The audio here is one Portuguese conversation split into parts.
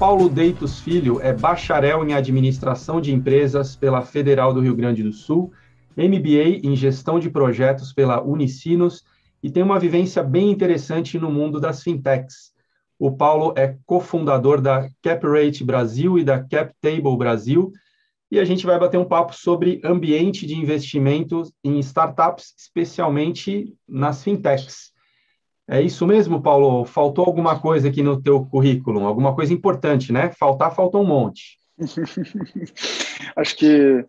Paulo Deitos Filho é bacharel em Administração de Empresas pela Federal do Rio Grande do Sul, MBA em Gestão de Projetos pela Unicinos e tem uma vivência bem interessante no mundo das fintechs. O Paulo é cofundador da CapRate Brasil e da CapTable Brasil, e a gente vai bater um papo sobre ambiente de investimentos em startups, especialmente nas fintechs. É isso mesmo, Paulo? Faltou alguma coisa aqui no teu currículo? Alguma coisa importante, né? Faltar, faltou um monte. Acho que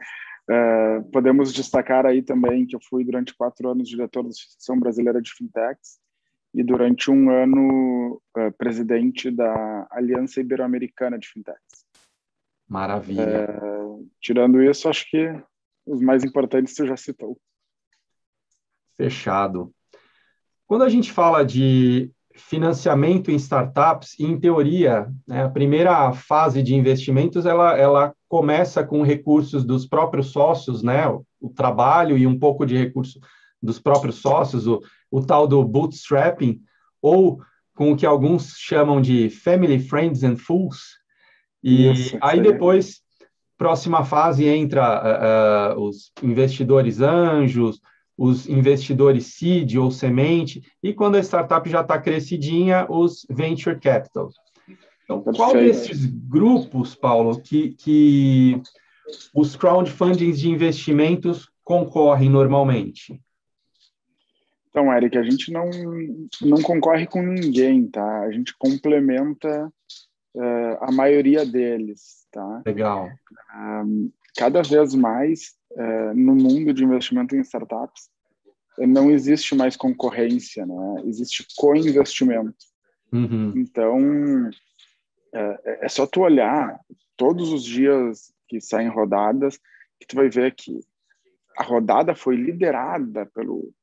é, podemos destacar aí também que eu fui durante quatro anos diretor da Associação Brasileira de Fintechs e durante um ano é, presidente da Aliança Ibero-Americana de Fintechs. Maravilha. É, tirando isso, acho que os mais importantes você já citou. Fechado. Quando a gente fala de financiamento em startups, em teoria, né, a primeira fase de investimentos ela, ela começa com recursos dos próprios sócios, né, o, o trabalho e um pouco de recurso dos próprios sócios, o, o tal do bootstrapping, ou com o que alguns chamam de family, friends and fools. E Isso, aí depois, próxima fase, entra uh, uh, os investidores anjos, os investidores seed ou semente, e quando a startup já está crescidinha, os venture capital. Então, qual desses grupos, Paulo, que, que os crowdfundings de investimentos concorrem normalmente? Então, Eric, a gente não, não concorre com ninguém, tá? A gente complementa uh, a maioria deles, tá? Legal. Um, cada vez mais uh, no mundo de investimento em startups, não existe mais concorrência, né? existe co-investimento. Uhum. Então, é, é, só tu olhar todos os dias que saem rodadas, que tu vai ver que a rodada foi liderada pelo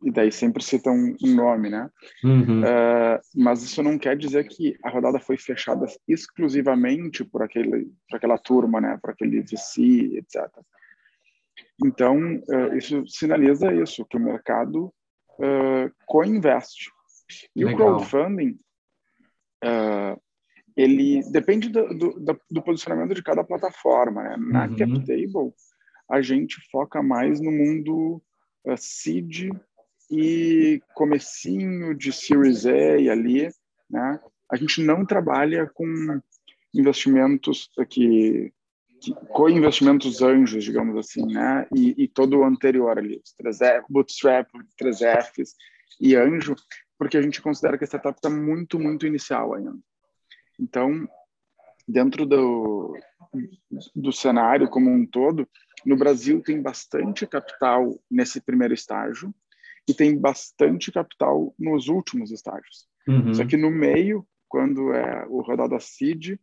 e daí sempre citam um nome, né? Uhum. Uh, mas isso não quer dizer que a rodada foi fechada exclusivamente por aquele, por aquela turma, né? Por aquele VC, etc. Então, uh, isso sinaliza isso, que o mercado uh, co-investe. E Legal. o crowdfunding, uh, ele depende do, do, do, posicionamento de cada plataforma. Né? Na uhum. CapTable, a gente foca mais no mundo uh, seed e comecinho de Series A ali, né? A gente não trabalha com investimentos que co-investimentos anjos, digamos assim, né? E, e, todo o anterior ali, os 3F, Bootstrap, 3Fs e anjo, porque a gente considera que a startup está muito, muito inicial ainda. Então, dentro do, do cenário como um todo, no Brasil tem bastante capital nesse primeiro estágio e tem bastante capital nos últimos estágios. Uhum. Só que no meio, quando é o rodada seed,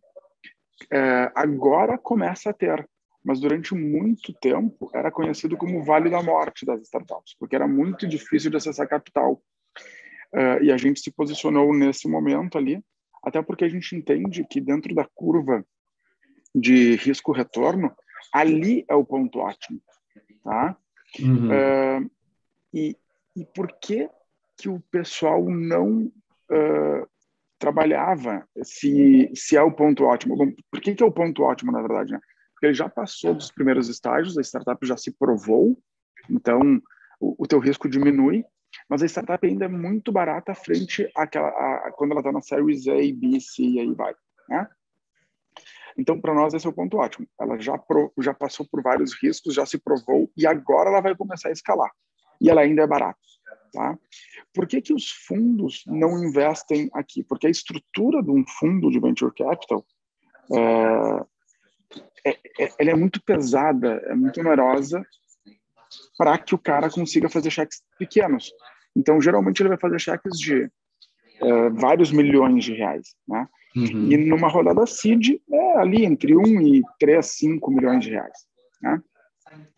é, agora começa a ter, mas durante muito tempo era conhecido como Vale da Morte das startups, porque era muito difícil de acessar capital. É, e a gente se posicionou nesse momento ali, até porque a gente entende que dentro da curva de risco-retorno, ali é o ponto ótimo, tá? Uhum. É, e, e por que que o pessoal não uh, trabalhava se, se é o ponto ótimo. Por que, que é o ponto ótimo, na verdade? Né? Porque ele já passou dos primeiros estágios, a startup já se provou, então o, o teu risco diminui, mas a startup ainda é muito barata frente àquela, a, quando ela está na Series A, B, C e aí vai. Né? Então, para nós, esse é o ponto ótimo. Ela já, pro, já passou por vários riscos, já se provou e agora ela vai começar a escalar. E ela ainda é barata. Tá? Por que, que os fundos não investem aqui? Porque a estrutura de um fundo de venture capital é, é, é, ela é muito pesada, é muito onerosa para que o cara consiga fazer cheques pequenos. Então, geralmente, ele vai fazer cheques de é, vários milhões de reais. Né? Uhum. E numa rodada seed, é ali entre 1 e 3, 5 milhões de reais. Né?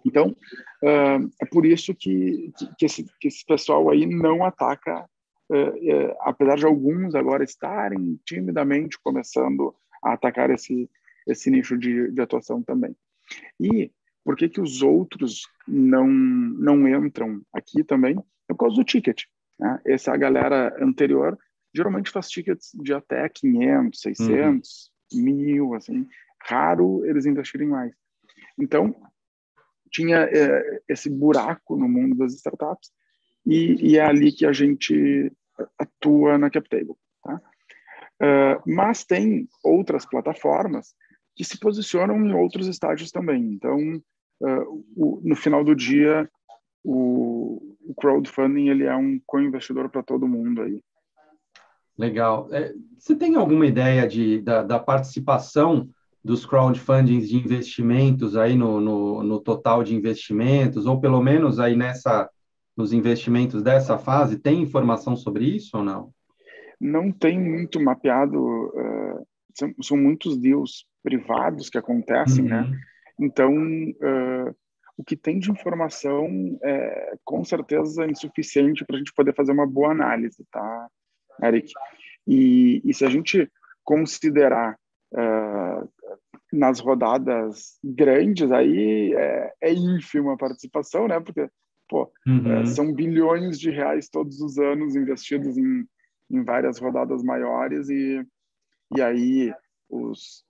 Então, uh, é por isso que, que, esse, que esse pessoal aí não ataca, uh, uh, apesar de alguns agora estarem timidamente começando a atacar esse, esse nicho de, de atuação também. E por que, que os outros não, não entram aqui também? É por causa do ticket. Né? Essa galera anterior geralmente faz tickets de até 500, 600, uhum. mil, assim. Raro eles investirem mais. Então, tinha é, esse buraco no mundo das startups e, e, é ali que a gente atua na CapTable. Tá? Uh, mas tem outras plataformas que se posicionam em outros estágios também. Então, uh, o, no final do dia, o, o crowdfunding ele é um co-investidor para todo mundo aí. Legal. É, você tem alguma ideia de, da, da, participação dos crowdfundings de investimentos aí no, no, no, total de investimentos, ou pelo menos aí nessa, nos investimentos dessa fase? Tem informação sobre isso ou não? Não tem muito mapeado, uh, são, são, muitos deals privados que acontecem, né? uhum. né? Então, uh, o que tem de informação é com certeza insuficiente para a gente poder fazer uma boa análise, tá, Eric? E, e se a gente considerar nas rodadas grandes, aí é, é ínfima a participação, né? Porque, pô, uhum. é, são bilhões de reais todos os anos investidos em, em várias rodadas maiores e, e aí os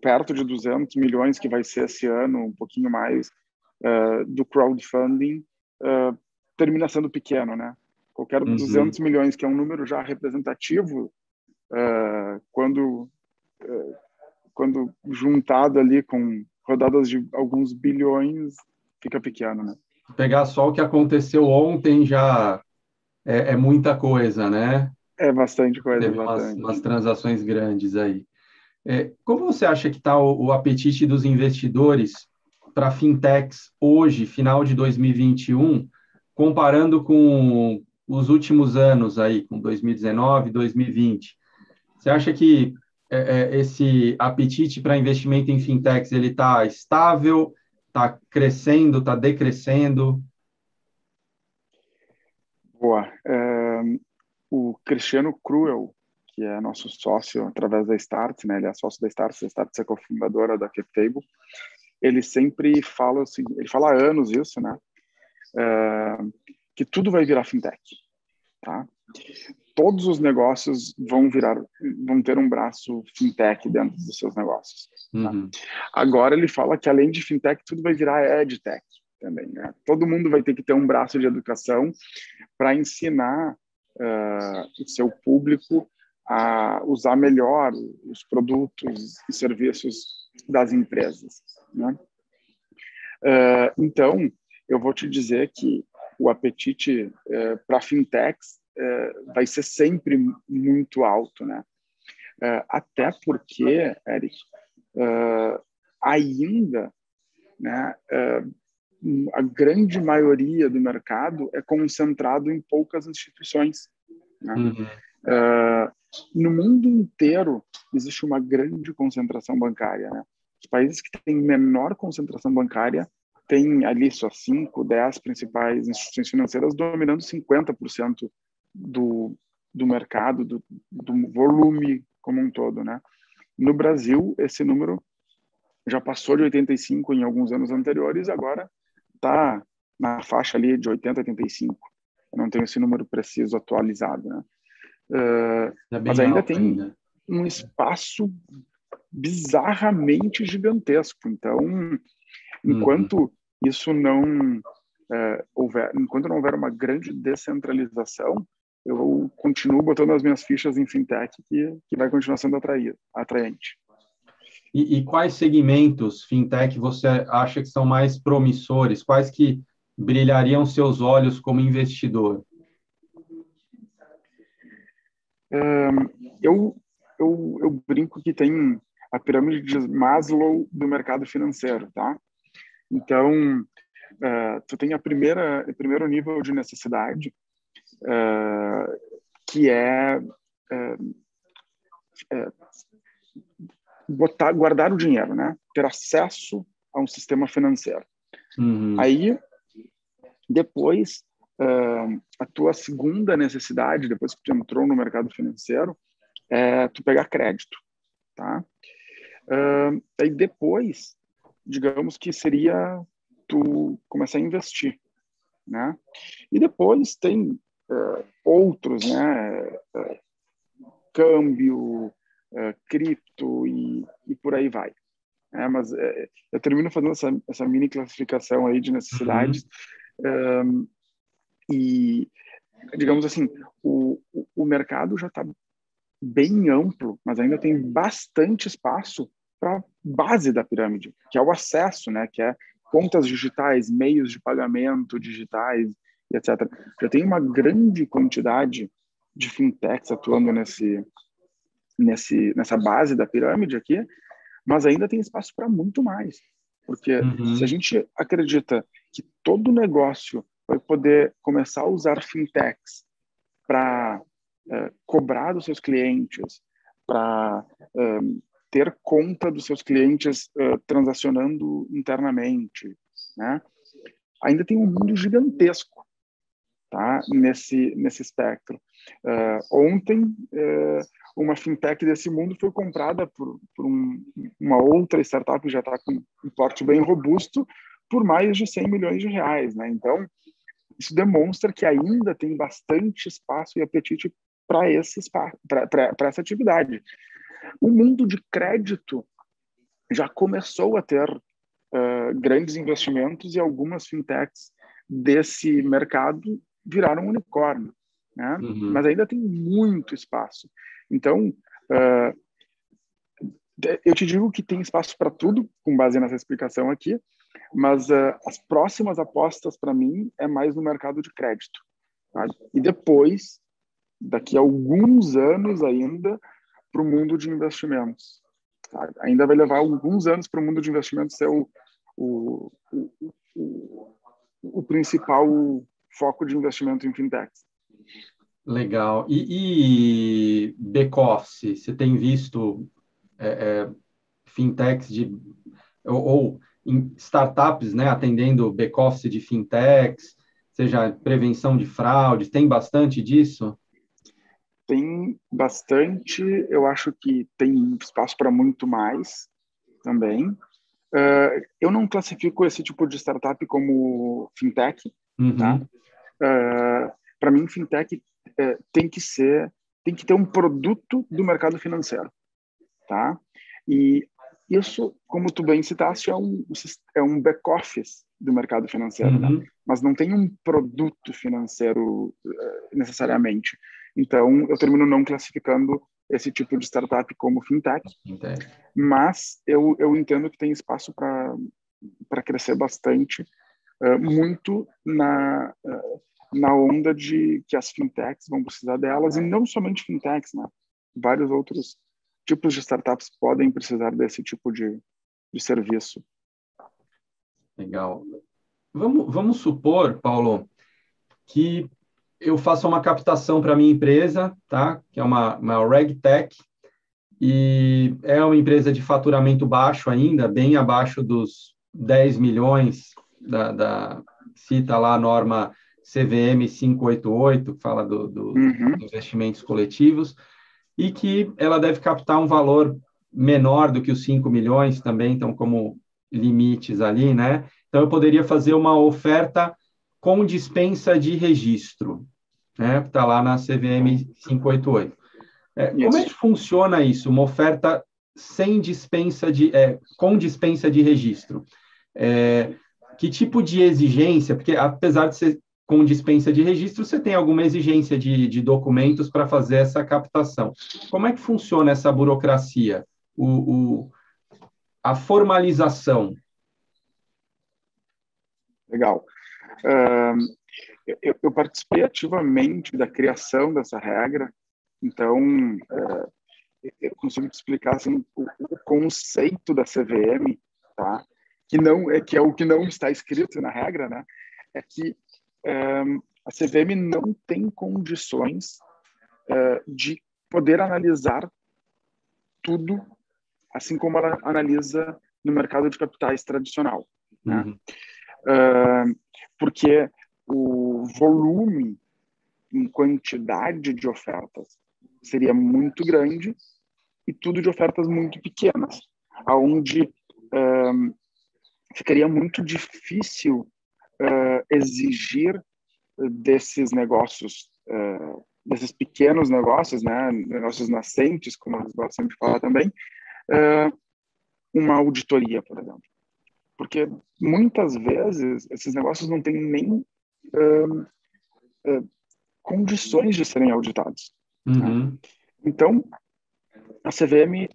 perto de 200 milhões que vai ser esse ano, um pouquinho mais, uh, do crowdfunding, uh, termina sendo pequeno, né? Qualquer uhum. 200 milhões, que é um número já representativo, uh, quando, quando juntado ali com rodadas de alguns bilhões, fica pequeno, né? Pegar só o que aconteceu ontem já é, é muita coisa, né? É bastante coisa. Teve bastante. Umas, umas transações grandes aí. É, como você acha que está o, o, apetite dos investidores para fintechs hoje, final de 2021, comparando com os últimos anos aí, com 2019, 2020? Você acha que é, é, esse apetite para investimento em fintechs ele está estável, está crescendo, está decrescendo? Boa. É, o Cristiano Cruel, que é nosso sócio através da Start, né? Ele é sócio da Start, a Start é cofundadora da CapTable. Ele sempre fala assim, ele fala há anos isso, né? Que tudo vai virar fintech, tá? Todos os negócios vão virar, vão ter um braço fintech dentro dos seus negócios. Tá? Uhum. Agora ele fala que além de fintech, tudo vai virar edtech também, né? Todo mundo vai ter que ter um braço de educação para ensinar uh, o seu público a usar melhor os produtos e serviços das empresas. Né? Uh, então, eu vou te dizer que o apetite uh, para fintechs vai ser sempre muito alto, né? até porque, Eric, ainda, né, a grande maioria do mercado é concentrado em poucas instituições. Né? Uhum. Uh, no mundo inteiro existe uma grande concentração bancária. Né? Os países que têm menor concentração bancária têm ali só 5, 10 principais instituições financeiras dominando 50% do, do mercado, do, do volume como um todo. Né? No Brasil, esse número já passou de 85 em alguns anos anteriores, agora está na faixa ali de 80, 85. Eu não tenho esse número preciso atualizado, né? Uh, mas ainda tem ainda. um espaço bizarramente gigantesco. Então, enquanto uhum. isso não uh, houver, enquanto não houver uma grande descentralização, eu continuo botando as minhas fichas em fintech que, que vai continuar sendo atraído, atraente. E, e, quais segmentos fintech você acha que são mais promissores? Quais que brilhariam seus olhos como investidor? eu, eu, eu brinco que tem a pirâmide de Maslow do mercado financeiro, tá? Então, uh, tu tem a primeira, o primeiro nível de necessidade, uh, que é, uh, botar, guardar o dinheiro, né? Ter acesso a um sistema financeiro. Uhum. Aí, depois, uh, a tua segunda necessidade, depois que tu entrou no mercado financeiro, é tu pegar crédito, tá? Aí depois, digamos que seria tu começar a investir, né? E depois tem outros, né? Uh, câmbio, cripto e, e por aí vai. É, mas é, eu termino fazendo essa, essa mini classificação aí de necessidades uhum. um, e digamos assim o, o mercado já está bem amplo mas ainda tem bastante espaço para base da pirâmide que é o acesso né que é contas digitais meios de pagamento digitais etc já tem uma grande quantidade de fintechs atuando nesse nesse nessa base da pirâmide aqui mas ainda tem espaço para muito mais. Porque uhum. se a gente acredita que todo negócio vai poder começar a usar fintechs para é, cobrar dos seus clientes, para é, ter conta dos seus clientes é, transacionando internamente, né? ainda tem um mundo gigantesco tá? nesse, nesse espectro. Uh, ontem, uh, uma fintech desse mundo foi comprada por, por um, uma outra startup que já está com um porte bem robusto por mais de 100 milhões de reais. Né? Então, isso demonstra que ainda tem bastante espaço e apetite para essa atividade. O mundo de crédito já começou a ter uh, grandes investimentos e algumas fintechs desse mercado viraram unicórnio né? Uhum. Mas ainda tem muito espaço. Então, uh, eu te digo que tem espaço para tudo, com base nessa explicação aqui, mas uh, as próximas apostas para mim é mais no mercado de crédito. Tá? E depois, daqui a alguns anos ainda, para o mundo de investimentos. Tá? Ainda vai levar alguns anos para o mundo de investimentos ser o, o, o, o, o principal foco de investimento em fintechs. Legal. E, e back-office, você tem visto é, é, fintechs de, ou, ou startups né, atendendo back-office de fintechs, seja prevenção de fraude, tem bastante disso? Tem bastante, eu acho que tem espaço para muito mais também. Uh, eu não classifico esse tipo de startup como fintech, uhum. tá? Uh, para mim, fintech é, tem que ser, tem que ter um produto do mercado financeiro, tá? E isso, como tu bem citaste, é um, é um back-office do mercado financeiro, né? uhum. né? mas não tem um produto financeiro uh, necessariamente. Então, eu termino não classificando esse tipo de startup como fintech, fintech. mas eu, eu entendo que tem espaço para crescer bastante, muito na, uh, na onda de que as fintechs vão precisar delas, e não somente fintechs, né? Vários outros tipos de startups podem precisar desse tipo de, de serviço. Legal. Vamos, vamos supor, Paulo, que eu faça uma captação para minha empresa, tá? Que é uma, uma RegTech, e é uma empresa de faturamento baixo ainda, bem abaixo dos 10 milhões da, da cita lá a norma CVM 588, que fala do, do, uhum. dos investimentos coletivos, e que ela deve captar um valor menor do que os 5 milhões também, então, como limites ali, né? Então, eu poderia fazer uma oferta com dispensa de registro, né? Está lá na CVM 588. É, como é que funciona isso? Uma oferta sem dispensa de, é, com dispensa de registro? É, que tipo de exigência? Porque apesar de ser com dispensa de registro, você tem alguma exigência de, de documentos para fazer essa captação. Como é que funciona essa burocracia? O, o a formalização? Legal. Eu, eu, participei ativamente da criação dessa regra, então uh, eu consigo te explicar assim, o, o, conceito da CVM, tá? Que não é que é o que não está escrito na regra, né? É que a CVM não tem condições uh, de poder analisar tudo, assim como ela analisa no mercado de capitais tradicional. Né? Uhum. Uh, porque o volume em quantidade de ofertas seria muito grande e tudo de ofertas muito pequenas, aonde ficaria muito difícil uh, exigir desses negócios uh, desses pequenos negócios, né, negócios nascentes, como eu gosto sempre falar também, uh, uma auditoria, por exemplo. Porque muitas vezes esses negócios não têm nem condições de serem auditados. Né? Uhum. Né? Então, a CVM,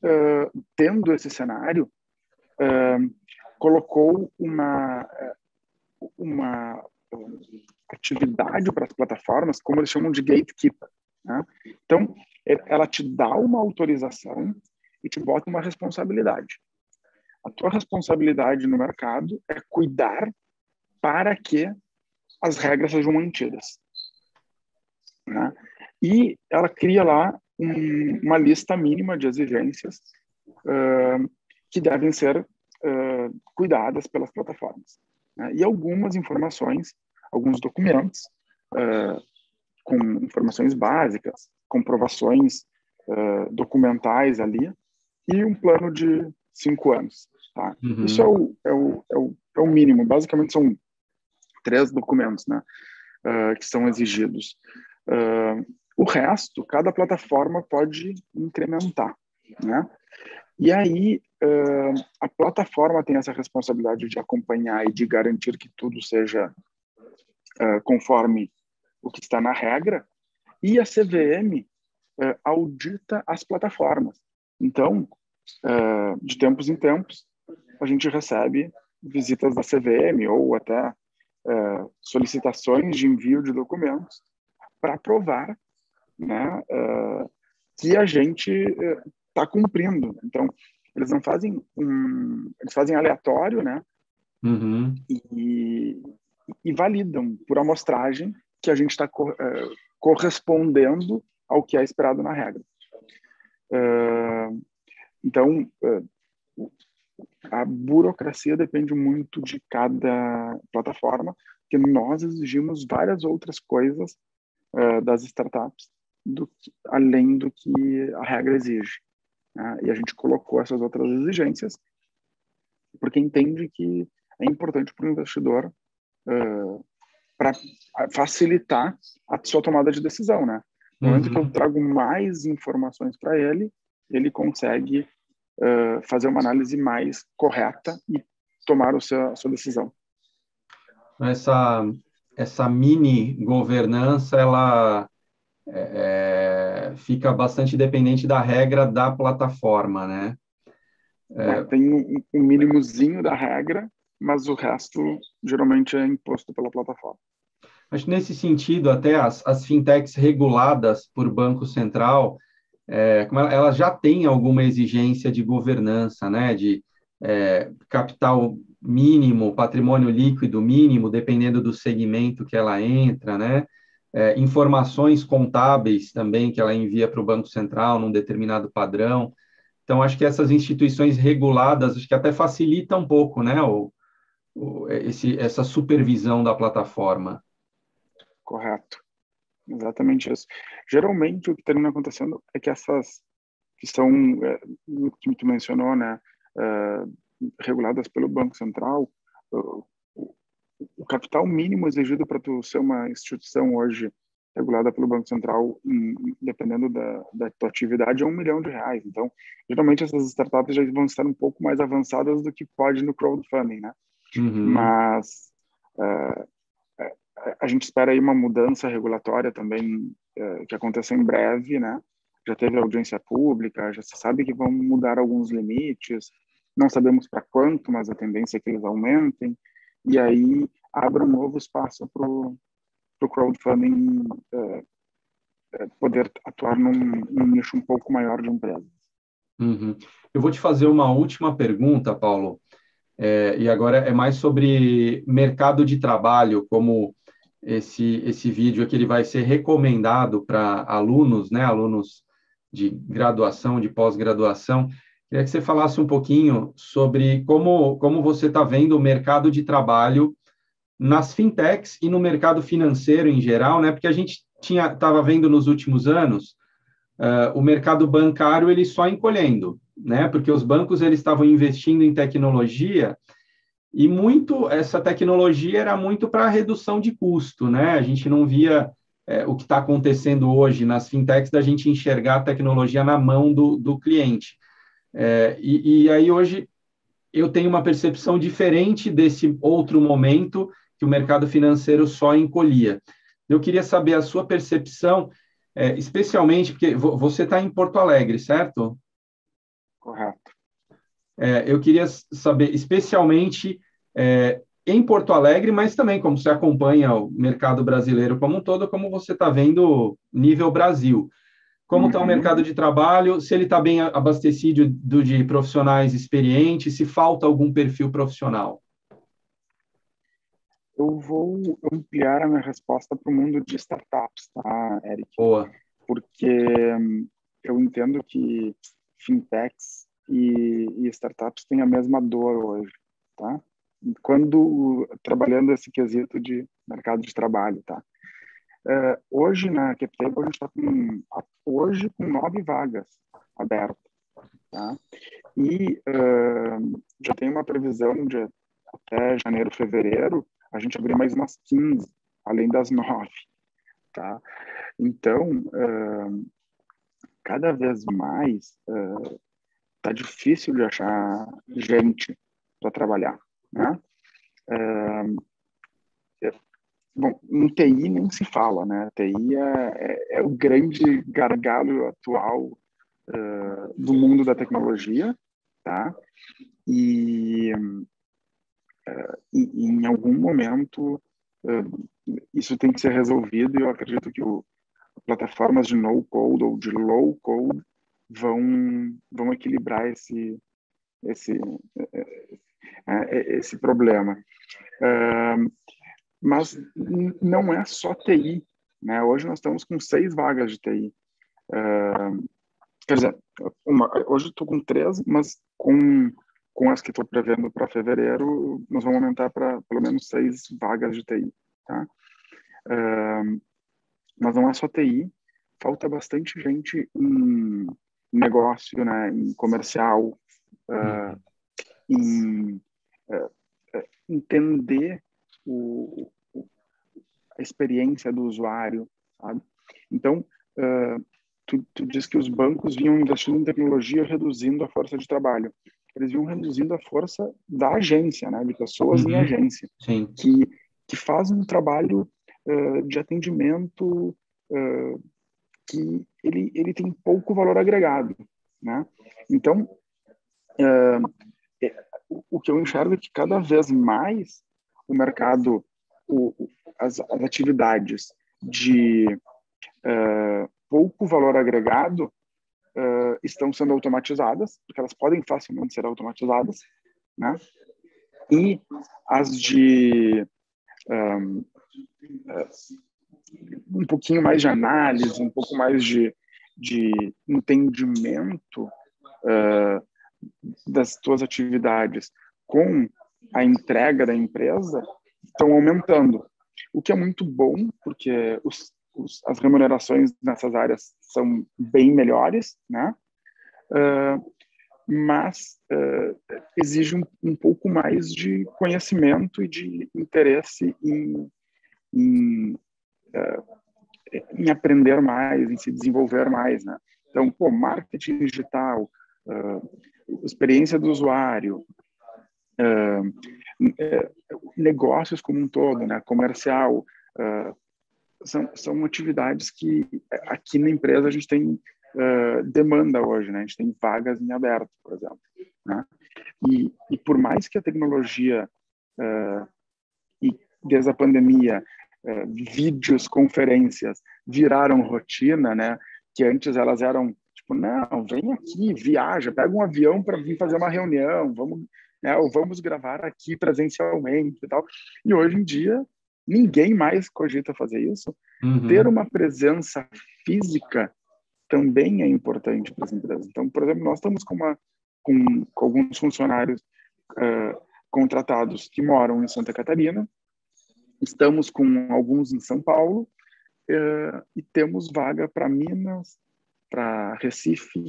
tendo esse cenário, colocou uma, uma atividade para as plataformas, como eles chamam de gatekeeper. Né? Então, ela te dá uma autorização e te bota uma responsabilidade. A tua responsabilidade no mercado é cuidar para que as regras sejam mantidas. Né? E ela cria lá um, uma lista mínima de exigências uh, que devem ser uh, cuidadas pelas plataformas. Né? E algumas informações alguns documentos uh, com informações básicas, comprovações uh, documentais ali e um plano de cinco anos. Tá? Uhum. Isso é o, é, o, é, o, é o mínimo. Basicamente são três documentos né, que são exigidos. o resto, cada plataforma pode incrementar. Né? E aí, a plataforma tem essa responsabilidade de acompanhar e de garantir que tudo seja uh, conforme o que está na regra, e a CVM uh, eh, audita as plataformas. Então, uh, de tempos em tempos, a gente recebe visitas da CVM ou até solicitações de envio de documentos para provar né, que a gente está cumprindo. Então, eles não fazem um, eles fazem aleatório, né? Uhum. E, e validam por amostragem que a gente está co uh, correspondendo ao que é esperado na regra. Uh, então, uh, a burocracia depende muito de cada plataforma, porque nós exigimos várias outras coisas das startups do que, além do que a regra exige. Né? E a gente colocou essas outras exigências porque entende que é importante para o investidor uh, para facilitar a sua tomada de decisão, né? No momento uhum. que eu uhum. trago mais informações para ele, ele consegue uh, fazer uma análise mais correta e tomar o seu, a sua decisão. Essa essa mini governança ela é, é fica bastante dependente da regra da plataforma, né? É... Tem um, um mínimozinho da regra mas o resto geralmente é imposto pela plataforma. Acho que nesse sentido, até as, as fintechs reguladas por Banco Central, é, como ela, ela, já tem alguma exigência de governança, né, de é, capital mínimo, patrimônio líquido mínimo, dependendo do segmento que ela entra, né, é, informações contábeis também que ela envia para o Banco Central num determinado padrão. Então, acho que essas instituições reguladas, acho que até facilita um pouco, né, o, esse, essa supervisão da plataforma. Correto. Exatamente isso. Geralmente o que termina acontecendo é que essas que são, é, que tu mencionou, né, é, reguladas pelo Banco Central, o, o capital mínimo exigido para tu ser uma instituição hoje regulada pelo Banco Central, dependendo da, da tua atividade, é um milhão de reais. Então, geralmente essas startups já vão estar um pouco mais avançadas do que pode no crowdfunding, né? Uhum. Mas uh, a gente espera aí uma mudança regulatória também uh, que aconteça em breve, né? Já teve audiência pública, já se sabe que vão mudar alguns limites, não sabemos para quanto, mas a tendência é que eles aumentem, e aí abre um novo espaço para o crowdfunding uh, poder atuar num, num, nicho um pouco maior de empresas. Uhum. Eu vou te fazer uma última pergunta, Paulo. É, e agora é mais sobre mercado de trabalho, como esse, esse vídeo aqui ele vai ser recomendado para alunos, né, alunos de graduação, de pós-graduação. Queria que você falasse um pouquinho sobre como, como você está vendo o mercado de trabalho nas fintechs e no mercado financeiro em geral, né? Porque a gente tinha estava vendo nos últimos anos uh, o mercado bancário ele só encolhendo, né? Porque os bancos eles estavam investindo em tecnologia e muito essa tecnologia era muito para redução de custo, né? A gente não via é, o que está acontecendo hoje nas fintechs da gente enxergar a tecnologia na mão do, do cliente. É, e, e aí hoje eu tenho uma percepção diferente desse outro momento que o mercado financeiro só encolhia. Eu queria saber a sua percepção, é, especialmente porque você está em Porto Alegre, certo? Correto. É, eu queria saber, especialmente é, em Porto Alegre, mas também como você acompanha o mercado brasileiro como um todo, como você está vendo nível Brasil. Como está uhum. o mercado de trabalho, se ele está bem abastecido do, de profissionais experientes, se falta algum perfil profissional? Eu vou ampliar a minha resposta para o mundo de startups, tá, Eric? Boa. Porque eu entendo que fintechs e, e startups têm a mesma dor hoje, tá? quando trabalhando esse quesito de mercado de trabalho, tá? Uh, hoje na CapTable a gente está com hoje com nove vagas abertas, tá? E uh, já tem uma previsão de até janeiro, fevereiro a gente abrir mais umas 15, além das nove, tá? Então uh, cada vez mais tá difícil de achar gente para trabalhar. Né? Bom, no TI nem se fala, né? TI é, é, é o grande gargalo atual uh, do mundo da tecnologia, tá? E, uh, e, em algum momento uh, isso tem que ser resolvido e eu acredito que o, plataformas de no code ou de low code vão vão equilibrar esse esse esse problema. Mas não é só TI. Né? Hoje nós estamos com seis vagas de TI. quer dizer, uma, hoje estou com três, mas com, com as que estou prevendo para fevereiro, nós vamos aumentar para pelo menos seis vagas de TI. Tá? mas não é só TI, falta bastante gente em negócio, né, em comercial, uh, em é, é, entender o, a experiência do usuário, sabe? Então, uh, tu, tu diz que os bancos vinham investindo em tecnologia reduzindo a força de trabalho. Eles vinham reduzindo a força da agência, né? De pessoas uhum. em agência. Sim. Que, que fazem um trabalho uh, de atendimento uh, que ele, ele tem pouco valor agregado, né? Então, o que eu enxergo é que cada vez mais o mercado, o, as, as atividades de uh, pouco valor agregado uh, estão sendo automatizadas, porque elas podem facilmente ser automatizadas, né? E as de um, uh, um pouquinho mais de análise, um pouco mais de, de entendimento uh, das tuas atividades com a entrega da empresa estão aumentando, o que é muito bom, porque os, os, as remunerações nessas áreas são bem melhores, né? Uh, mas uh, exige um, um, pouco mais de conhecimento e de interesse em, em, uh, em aprender mais, em se desenvolver mais, né? Então, pô, marketing digital, experiência do usuário, negócios como um todo, né, comercial, uh, são, são atividades que aqui na empresa a gente tem uh, demanda hoje, né? A gente tem vagas em aberto, por exemplo, né? E, e por mais que a tecnologia e desde a pandemia vídeos, conferências viraram rotina, né? Que antes elas eram tipo, não, vem aqui, viaja, pega um avião para vir fazer uma reunião, vamos né? Ou vamos gravar aqui presencialmente e tal. E hoje em dia, ninguém mais cogita fazer isso. Uhum. Ter uma presença física também é importante para as empresas. Então, por exemplo, nós estamos com, uma, com, com alguns funcionários uh, contratados que moram em Santa Catarina, estamos com alguns em São Paulo uh, e temos vaga para Minas, para Recife,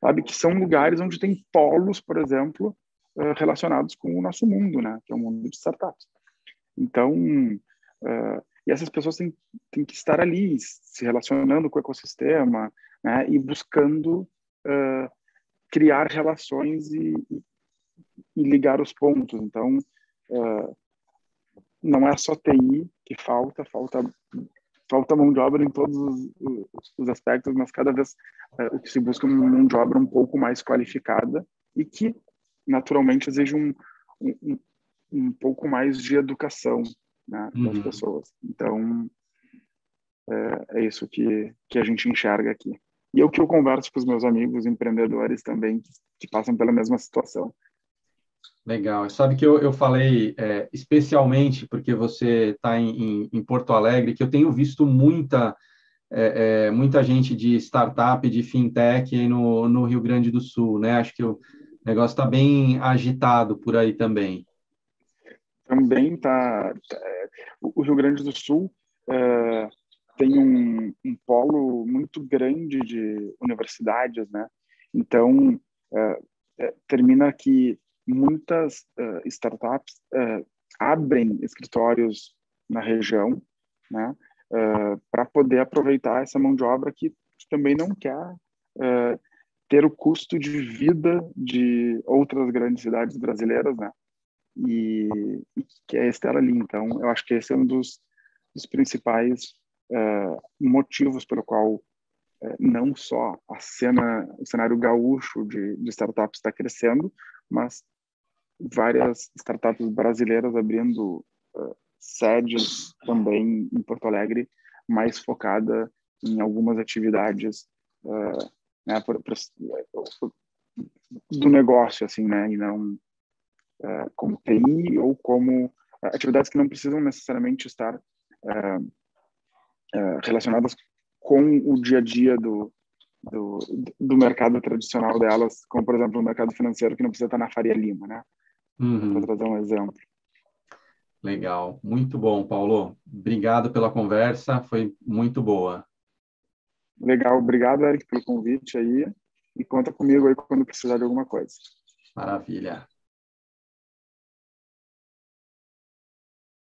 sabe? Que são lugares onde tem polos, por exemplo, uh, relacionados com o nosso mundo, né, que é o mundo de startups. Então, uh, E essas pessoas têm, têm que estar ali, se relacionando com o ecossistema, né, e buscando uh, criar relações e, e, ligar os pontos. Então, não é só TI que falta, falta falta mão de obra em todos os, os aspectos, mas cada vez uh, o que se busca é uma mão de obra um pouco mais qualificada e que naturalmente exige um, um, um pouco mais de educação né, das uhum. pessoas. Então, é, é, isso que, que a gente enxerga aqui. E é o que eu converso com os meus amigos empreendedores também, que, que passam pela mesma situação. Legal. Sabe que eu, eu falei é, especialmente porque você está em, em, Porto Alegre, que eu tenho visto muita, é, é, muita gente de startup, de fintech no, no Rio Grande do Sul, né? Acho que o negócio está bem agitado por aí também. Também está. É, o Rio Grande do Sul é, tem um, um, polo muito grande de universidades, né? Então, é, é termina que muitas uh, startups abrem escritórios na região, né? Para poder aproveitar essa mão de obra que, que também não quer ter o custo de vida de outras grandes cidades brasileiras, né? e, e que é estar ali. Então, eu acho que esse é um dos, dos principais uh, motivos pelo qual uh, não só a cena, o cenário gaúcho de, de startups está crescendo, mas várias startups brasileiras abrindo uh, sedes também em Porto Alegre, mais focada em algumas atividades né, por, por, do negócio, assim, né, e não uh, como TI ou como uh, atividades que não precisam necessariamente estar uh, relacionadas com o dia a dia do, do, do, mercado tradicional delas, como, por exemplo, o mercado financeiro que não precisa estar na Faria Lima, né? Uhum. Para trazer um exemplo. Legal, muito bom, Paulo. Obrigado pela conversa, foi muito boa. Legal, obrigado, Eric, pelo convite aí. E conta comigo aí quando precisar de alguma coisa. Maravilha.